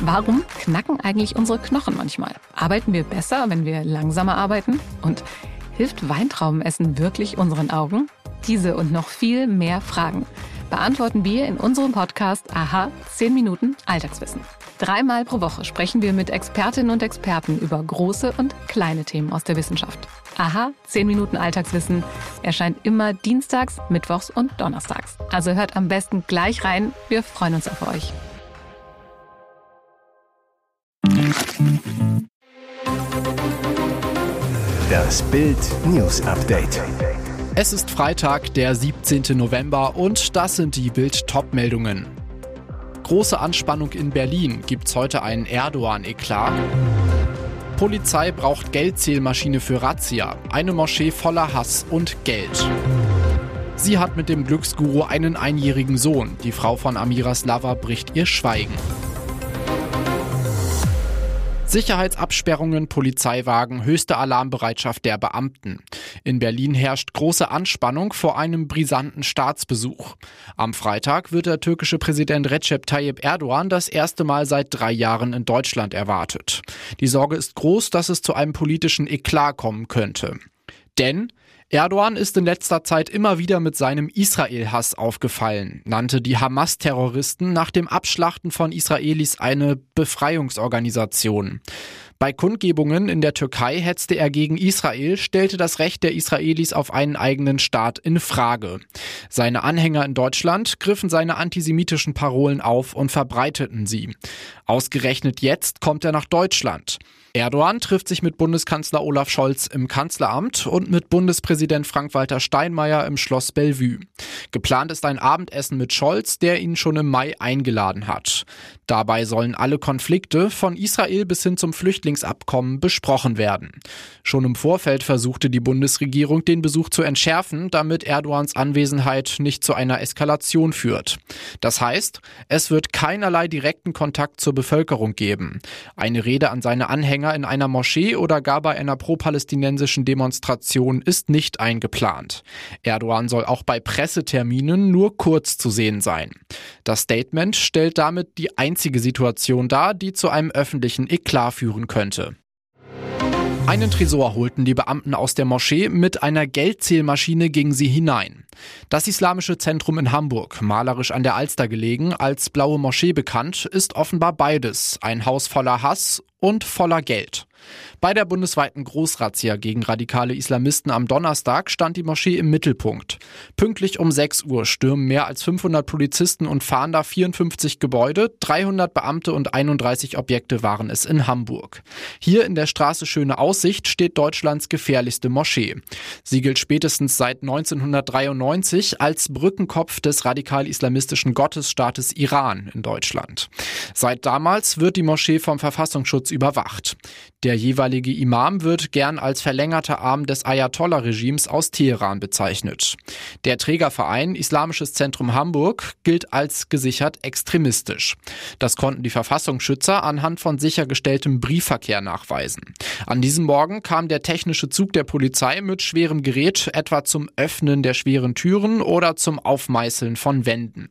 Warum knacken eigentlich unsere Knochen manchmal? Arbeiten wir besser, wenn wir langsamer arbeiten? Und hilft Weintraubenessen wirklich unseren Augen? Diese und noch viel mehr Fragen beantworten wir in unserem Podcast Aha 10 Minuten Alltagswissen. Dreimal pro Woche sprechen wir mit Expertinnen und Experten über große und kleine Themen aus der Wissenschaft. Aha 10 Minuten Alltagswissen erscheint immer dienstags, mittwochs und donnerstags. Also hört am besten gleich rein. Wir freuen uns auf euch. Das Bild News Update. Es ist Freitag, der 17. November und das sind die Bild Top-Meldungen. Große Anspannung in Berlin. Gibt's heute einen Erdogan-Eklat? Polizei braucht Geldzählmaschine für Razzia. Eine Moschee voller Hass und Geld. Sie hat mit dem Glücksguru einen einjährigen Sohn. Die Frau von Amira Slava bricht ihr Schweigen. Sicherheitsabsperrungen, Polizeiwagen, höchste Alarmbereitschaft der Beamten. In Berlin herrscht große Anspannung vor einem brisanten Staatsbesuch. Am Freitag wird der türkische Präsident Recep Tayyip Erdogan das erste Mal seit drei Jahren in Deutschland erwartet. Die Sorge ist groß, dass es zu einem politischen Eklat kommen könnte. Denn Erdogan ist in letzter Zeit immer wieder mit seinem Israel-Hass aufgefallen, nannte die Hamas-Terroristen nach dem Abschlachten von Israelis eine Befreiungsorganisation. Bei Kundgebungen in der Türkei hetzte er gegen Israel, stellte das Recht der Israelis auf einen eigenen Staat in Frage. Seine Anhänger in Deutschland griffen seine antisemitischen Parolen auf und verbreiteten sie. Ausgerechnet jetzt kommt er nach Deutschland. Erdogan trifft sich mit Bundeskanzler Olaf Scholz im Kanzleramt und mit Bundespräsident Frank-Walter Steinmeier im Schloss Bellevue. Geplant ist ein Abendessen mit Scholz, der ihn schon im Mai eingeladen hat. Dabei sollen alle Konflikte von Israel bis hin zum Flüchtlingsabkommen besprochen werden. Schon im Vorfeld versuchte die Bundesregierung, den Besuch zu entschärfen, damit Erdogans Anwesenheit nicht zu einer Eskalation führt. Das heißt, es wird keinerlei direkten Kontakt zur Bevölkerung geben. Eine Rede an seine Anhänger Anhänger in einer Moschee oder gar bei einer pro-palästinensischen Demonstration ist nicht eingeplant. Erdogan soll auch bei Presseterminen nur kurz zu sehen sein. Das Statement stellt damit die einzige Situation dar, die zu einem öffentlichen Eklat führen könnte. Einen Tresor holten die Beamten aus der Moschee, mit einer Geldzählmaschine gingen sie hinein. Das Islamische Zentrum in Hamburg, malerisch an der Alster gelegen, als Blaue Moschee bekannt, ist offenbar beides, ein Haus voller Hass und voller Geld. Bei der bundesweiten Großrazzia gegen radikale Islamisten am Donnerstag stand die Moschee im Mittelpunkt. Pünktlich um 6 Uhr stürmen mehr als 500 Polizisten und Fahnder 54 Gebäude, 300 Beamte und 31 Objekte waren es in Hamburg. Hier in der Straße Schöne Aussicht steht Deutschlands gefährlichste Moschee. Sie gilt spätestens seit 1993 als Brückenkopf des radikal-islamistischen Gottesstaates Iran in Deutschland. Seit damals wird die Moschee vom Verfassungsschutz überwacht. Der jeweilige Imam wird gern als verlängerter Arm des Ayatollah-Regimes aus Teheran bezeichnet. Der Trägerverein Islamisches Zentrum Hamburg gilt als gesichert extremistisch. Das konnten die Verfassungsschützer anhand von sichergestelltem Briefverkehr nachweisen. An diesem Morgen kam der technische Zug der Polizei mit schwerem Gerät etwa zum Öffnen der schweren Türen oder zum Aufmeißeln von Wänden.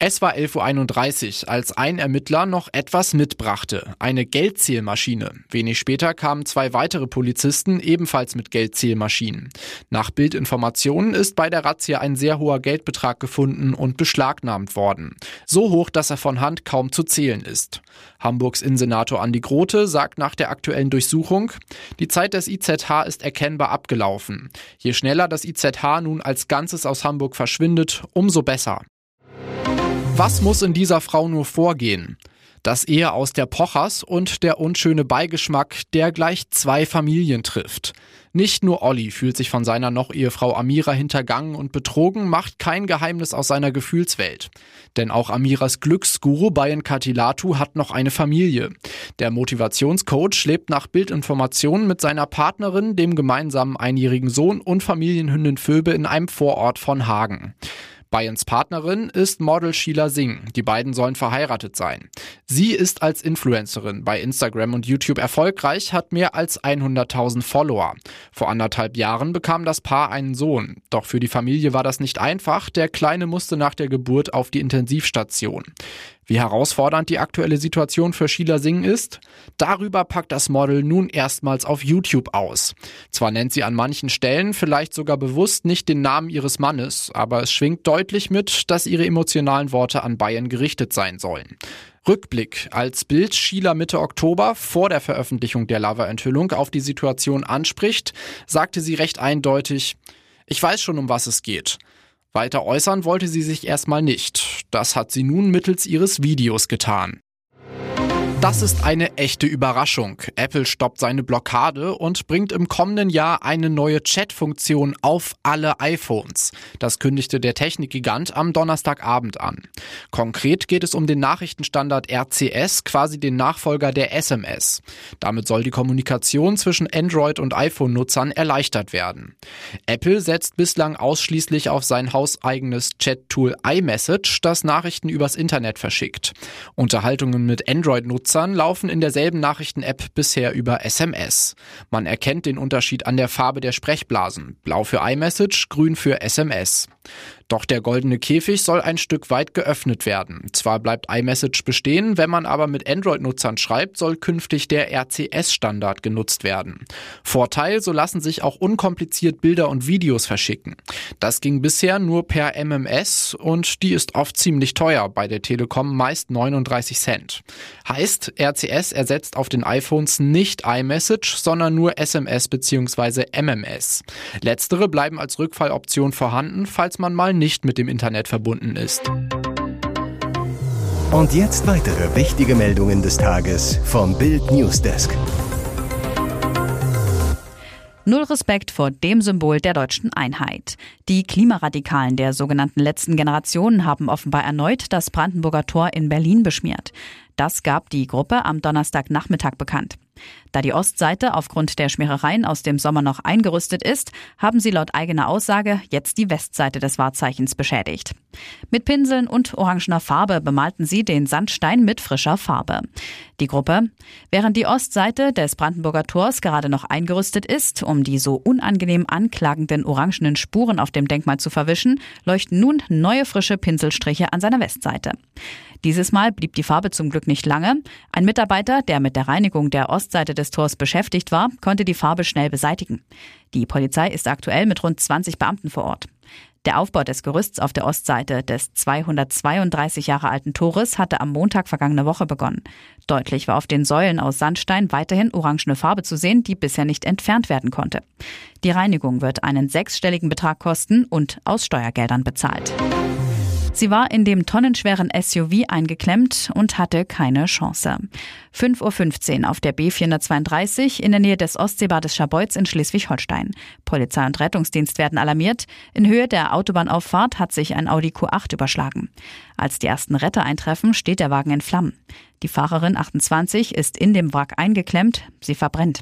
Es war 11.31 Uhr, als ein Ermittler noch etwas mitbrachte, eine Geldzählmaschine. Wenig später kamen zwei weitere Polizisten ebenfalls mit Geldzählmaschinen. Nach Bildinformationen ist bei der Razzia ein sehr hoher Geldbetrag gefunden und beschlagnahmt worden. So hoch, dass er von Hand kaum zu zählen ist. Hamburgs Innensenator Andi Grote sagt nach der aktuellen Durchsuchung, die Zeit des IZH ist erkennbar abgelaufen. Je schneller das IZH nun als Ganzes aus Hamburg verschwindet, umso besser. Was muss in dieser Frau nur vorgehen? Das Ehe aus der Pochers und der unschöne Beigeschmack, der gleich zwei Familien trifft. Nicht nur Olli fühlt sich von seiner Noch-Ehefrau Amira hintergangen und betrogen, macht kein Geheimnis aus seiner Gefühlswelt. Denn auch Amiras Glücksguru Bayan Katilatu hat noch eine Familie. Der Motivationscoach lebt nach Bildinformationen mit seiner Partnerin, dem gemeinsamen einjährigen Sohn und Familienhündin Phoebe in einem Vorort von Hagen. Bayens Partnerin ist Model Sheila Singh. Die beiden sollen verheiratet sein. Sie ist als Influencerin bei Instagram und YouTube erfolgreich, hat mehr als 100.000 Follower. Vor anderthalb Jahren bekam das Paar einen Sohn. Doch für die Familie war das nicht einfach. Der Kleine musste nach der Geburt auf die Intensivstation. Wie herausfordernd die aktuelle Situation für Sheila Singh ist, darüber packt das Model nun erstmals auf YouTube aus. Zwar nennt sie an manchen Stellen vielleicht sogar bewusst nicht den Namen ihres Mannes, aber es schwingt deutlich mit, dass ihre emotionalen Worte an Bayern gerichtet sein sollen. Rückblick. Als Bild Sheila Mitte Oktober vor der Veröffentlichung der Lava-Enthüllung auf die Situation anspricht, sagte sie recht eindeutig, ich weiß schon, um was es geht. Weiter äußern wollte sie sich erstmal nicht. Das hat sie nun mittels ihres Videos getan. Das ist eine echte Überraschung. Apple stoppt seine Blockade und bringt im kommenden Jahr eine neue Chat-Funktion auf alle iPhones. Das kündigte der Technikgigant am Donnerstagabend an. Konkret geht es um den Nachrichtenstandard RCS, quasi den Nachfolger der SMS. Damit soll die Kommunikation zwischen Android und iPhone-Nutzern erleichtert werden. Apple setzt bislang ausschließlich auf sein hauseigenes Chat-Tool iMessage, das Nachrichten übers Internet verschickt. Unterhaltungen mit Android-Nutzern Nutzern laufen in derselben Nachrichten-App bisher über SMS. Man erkennt den Unterschied an der Farbe der Sprechblasen. Blau für iMessage, grün für SMS. Doch der goldene Käfig soll ein Stück weit geöffnet werden. Zwar bleibt iMessage bestehen, wenn man aber mit Android-Nutzern schreibt, soll künftig der RCS-Standard genutzt werden. Vorteil, so lassen sich auch unkompliziert Bilder und Videos verschicken. Das ging bisher nur per MMS und die ist oft ziemlich teuer, bei der Telekom meist 39 Cent. Heißt, RCS ersetzt auf den iPhones nicht iMessage, sondern nur SMS bzw. MMS. Letztere bleiben als Rückfalloption vorhanden, falls man mal nicht mit dem Internet verbunden ist. Und jetzt weitere wichtige Meldungen des Tages vom Bild Newsdesk. Null Respekt vor dem Symbol der deutschen Einheit. Die Klimaradikalen der sogenannten letzten Generation haben offenbar erneut das Brandenburger Tor in Berlin beschmiert. Das gab die Gruppe am Donnerstagnachmittag bekannt. Da die Ostseite aufgrund der Schmierereien aus dem Sommer noch eingerüstet ist, haben sie laut eigener Aussage jetzt die Westseite des Wahrzeichens beschädigt. Mit Pinseln und orangener Farbe bemalten sie den Sandstein mit frischer Farbe. Die Gruppe, während die Ostseite des Brandenburger Tors gerade noch eingerüstet ist, um die so unangenehm anklagenden orangenen Spuren auf dem Denkmal zu verwischen, leuchten nun neue frische Pinselstriche an seiner Westseite. Dieses Mal blieb die Farbe zum Glück nicht lange. Ein Mitarbeiter, der mit der Reinigung der Ostseite des Tors beschäftigt war, konnte die Farbe schnell beseitigen. Die Polizei ist aktuell mit rund 20 Beamten vor Ort. Der Aufbau des Gerüsts auf der Ostseite des 232 Jahre alten Tores hatte am Montag vergangene Woche begonnen. Deutlich war auf den Säulen aus Sandstein weiterhin orangene Farbe zu sehen, die bisher nicht entfernt werden konnte. Die Reinigung wird einen sechsstelligen Betrag kosten und aus Steuergeldern bezahlt. Sie war in dem tonnenschweren SUV eingeklemmt und hatte keine Chance. 5.15 Uhr auf der B432 in der Nähe des Ostseebades Scharbeutz in Schleswig-Holstein. Polizei und Rettungsdienst werden alarmiert. In Höhe der Autobahnauffahrt hat sich ein Audi Q8 überschlagen. Als die ersten Retter eintreffen, steht der Wagen in Flammen. Die Fahrerin 28 ist in dem Wrack eingeklemmt. Sie verbrennt.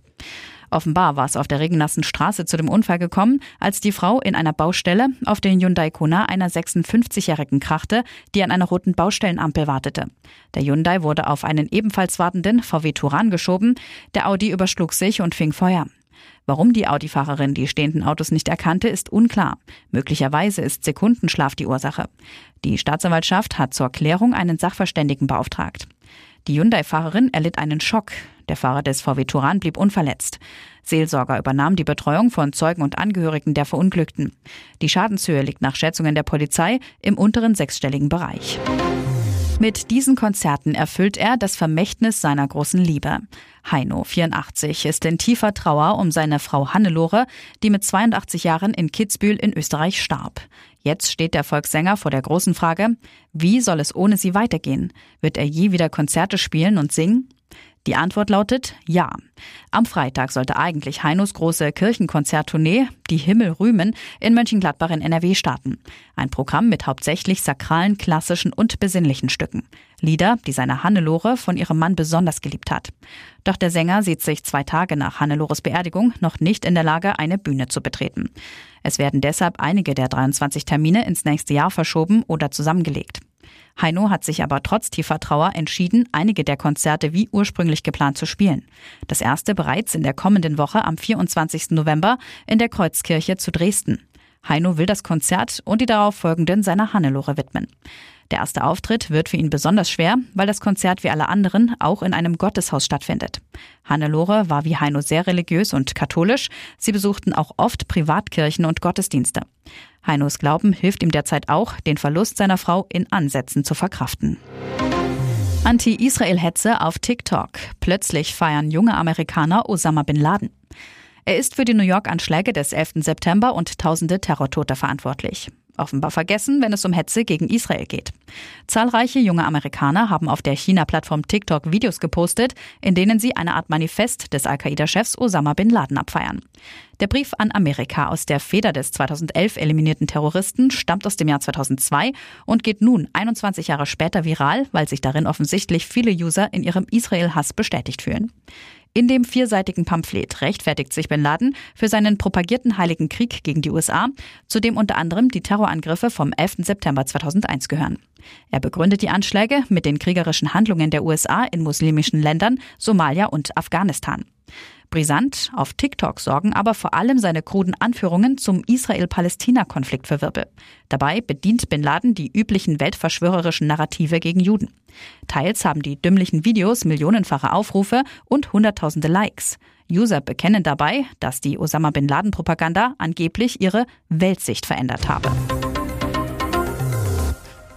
Offenbar war es auf der regennassen Straße zu dem Unfall gekommen, als die Frau in einer Baustelle auf den Hyundai Kona einer 56-Jährigen krachte, die an einer roten Baustellenampel wartete. Der Hyundai wurde auf einen ebenfalls wartenden VW Turan geschoben, der Audi überschlug sich und fing Feuer. Warum die Audi-Fahrerin die stehenden Autos nicht erkannte, ist unklar. Möglicherweise ist Sekundenschlaf die Ursache. Die Staatsanwaltschaft hat zur Klärung einen Sachverständigen beauftragt. Die Hyundai-Fahrerin erlitt einen Schock. Der Fahrer des VW Turan blieb unverletzt. Seelsorger übernahm die Betreuung von Zeugen und Angehörigen der Verunglückten. Die Schadenshöhe liegt nach Schätzungen der Polizei im unteren sechsstelligen Bereich. Mit diesen Konzerten erfüllt er das Vermächtnis seiner großen Liebe. Heino, 84, ist in tiefer Trauer um seine Frau Hannelore, die mit 82 Jahren in Kitzbühel in Österreich starb. Jetzt steht der Volkssänger vor der großen Frage, wie soll es ohne sie weitergehen? Wird er je wieder Konzerte spielen und singen? Die Antwort lautet ja. Am Freitag sollte eigentlich Heinos große Kirchenkonzerttournee Die Himmel rühmen in Mönchengladbach in NRW starten. Ein Programm mit hauptsächlich sakralen, klassischen und besinnlichen Stücken. Lieder, die seine Hannelore von ihrem Mann besonders geliebt hat. Doch der Sänger sieht sich zwei Tage nach Hannelores Beerdigung noch nicht in der Lage, eine Bühne zu betreten. Es werden deshalb einige der 23 Termine ins nächste Jahr verschoben oder zusammengelegt. Heino hat sich aber trotz tiefer Trauer entschieden, einige der Konzerte wie ursprünglich geplant zu spielen. Das erste bereits in der kommenden Woche am 24. November in der Kreuzkirche zu Dresden. Heino will das Konzert und die darauf folgenden seiner Hannelore widmen. Der erste Auftritt wird für ihn besonders schwer, weil das Konzert wie alle anderen auch in einem Gotteshaus stattfindet. Hannelore war wie Heino sehr religiös und katholisch. Sie besuchten auch oft Privatkirchen und Gottesdienste. Heinos Glauben hilft ihm derzeit auch, den Verlust seiner Frau in Ansätzen zu verkraften. Anti-Israel-Hetze auf TikTok. Plötzlich feiern junge Amerikaner Osama bin Laden. Er ist für die New York-Anschläge des 11. September und tausende Terrortote verantwortlich offenbar vergessen, wenn es um Hetze gegen Israel geht. Zahlreiche junge Amerikaner haben auf der China-Plattform TikTok Videos gepostet, in denen sie eine Art Manifest des Al-Qaida-Chefs Osama bin Laden abfeiern. Der Brief an Amerika aus der Feder des 2011 eliminierten Terroristen stammt aus dem Jahr 2002 und geht nun 21 Jahre später viral, weil sich darin offensichtlich viele User in ihrem Israel-Hass bestätigt fühlen. In dem vierseitigen Pamphlet rechtfertigt sich Bin Laden für seinen propagierten Heiligen Krieg gegen die USA, zu dem unter anderem die Terrorangriffe vom 11. September 2001 gehören. Er begründet die Anschläge mit den kriegerischen Handlungen der USA in muslimischen Ländern, Somalia und Afghanistan. Brisant, auf TikTok sorgen aber vor allem seine kruden Anführungen zum Israel-Palästina-Konflikt für Wirbel. Dabei bedient Bin Laden die üblichen weltverschwörerischen Narrative gegen Juden. Teils haben die dümmlichen Videos millionenfache Aufrufe und hunderttausende Likes. User bekennen dabei, dass die Osama Bin Laden-Propaganda angeblich ihre Weltsicht verändert habe.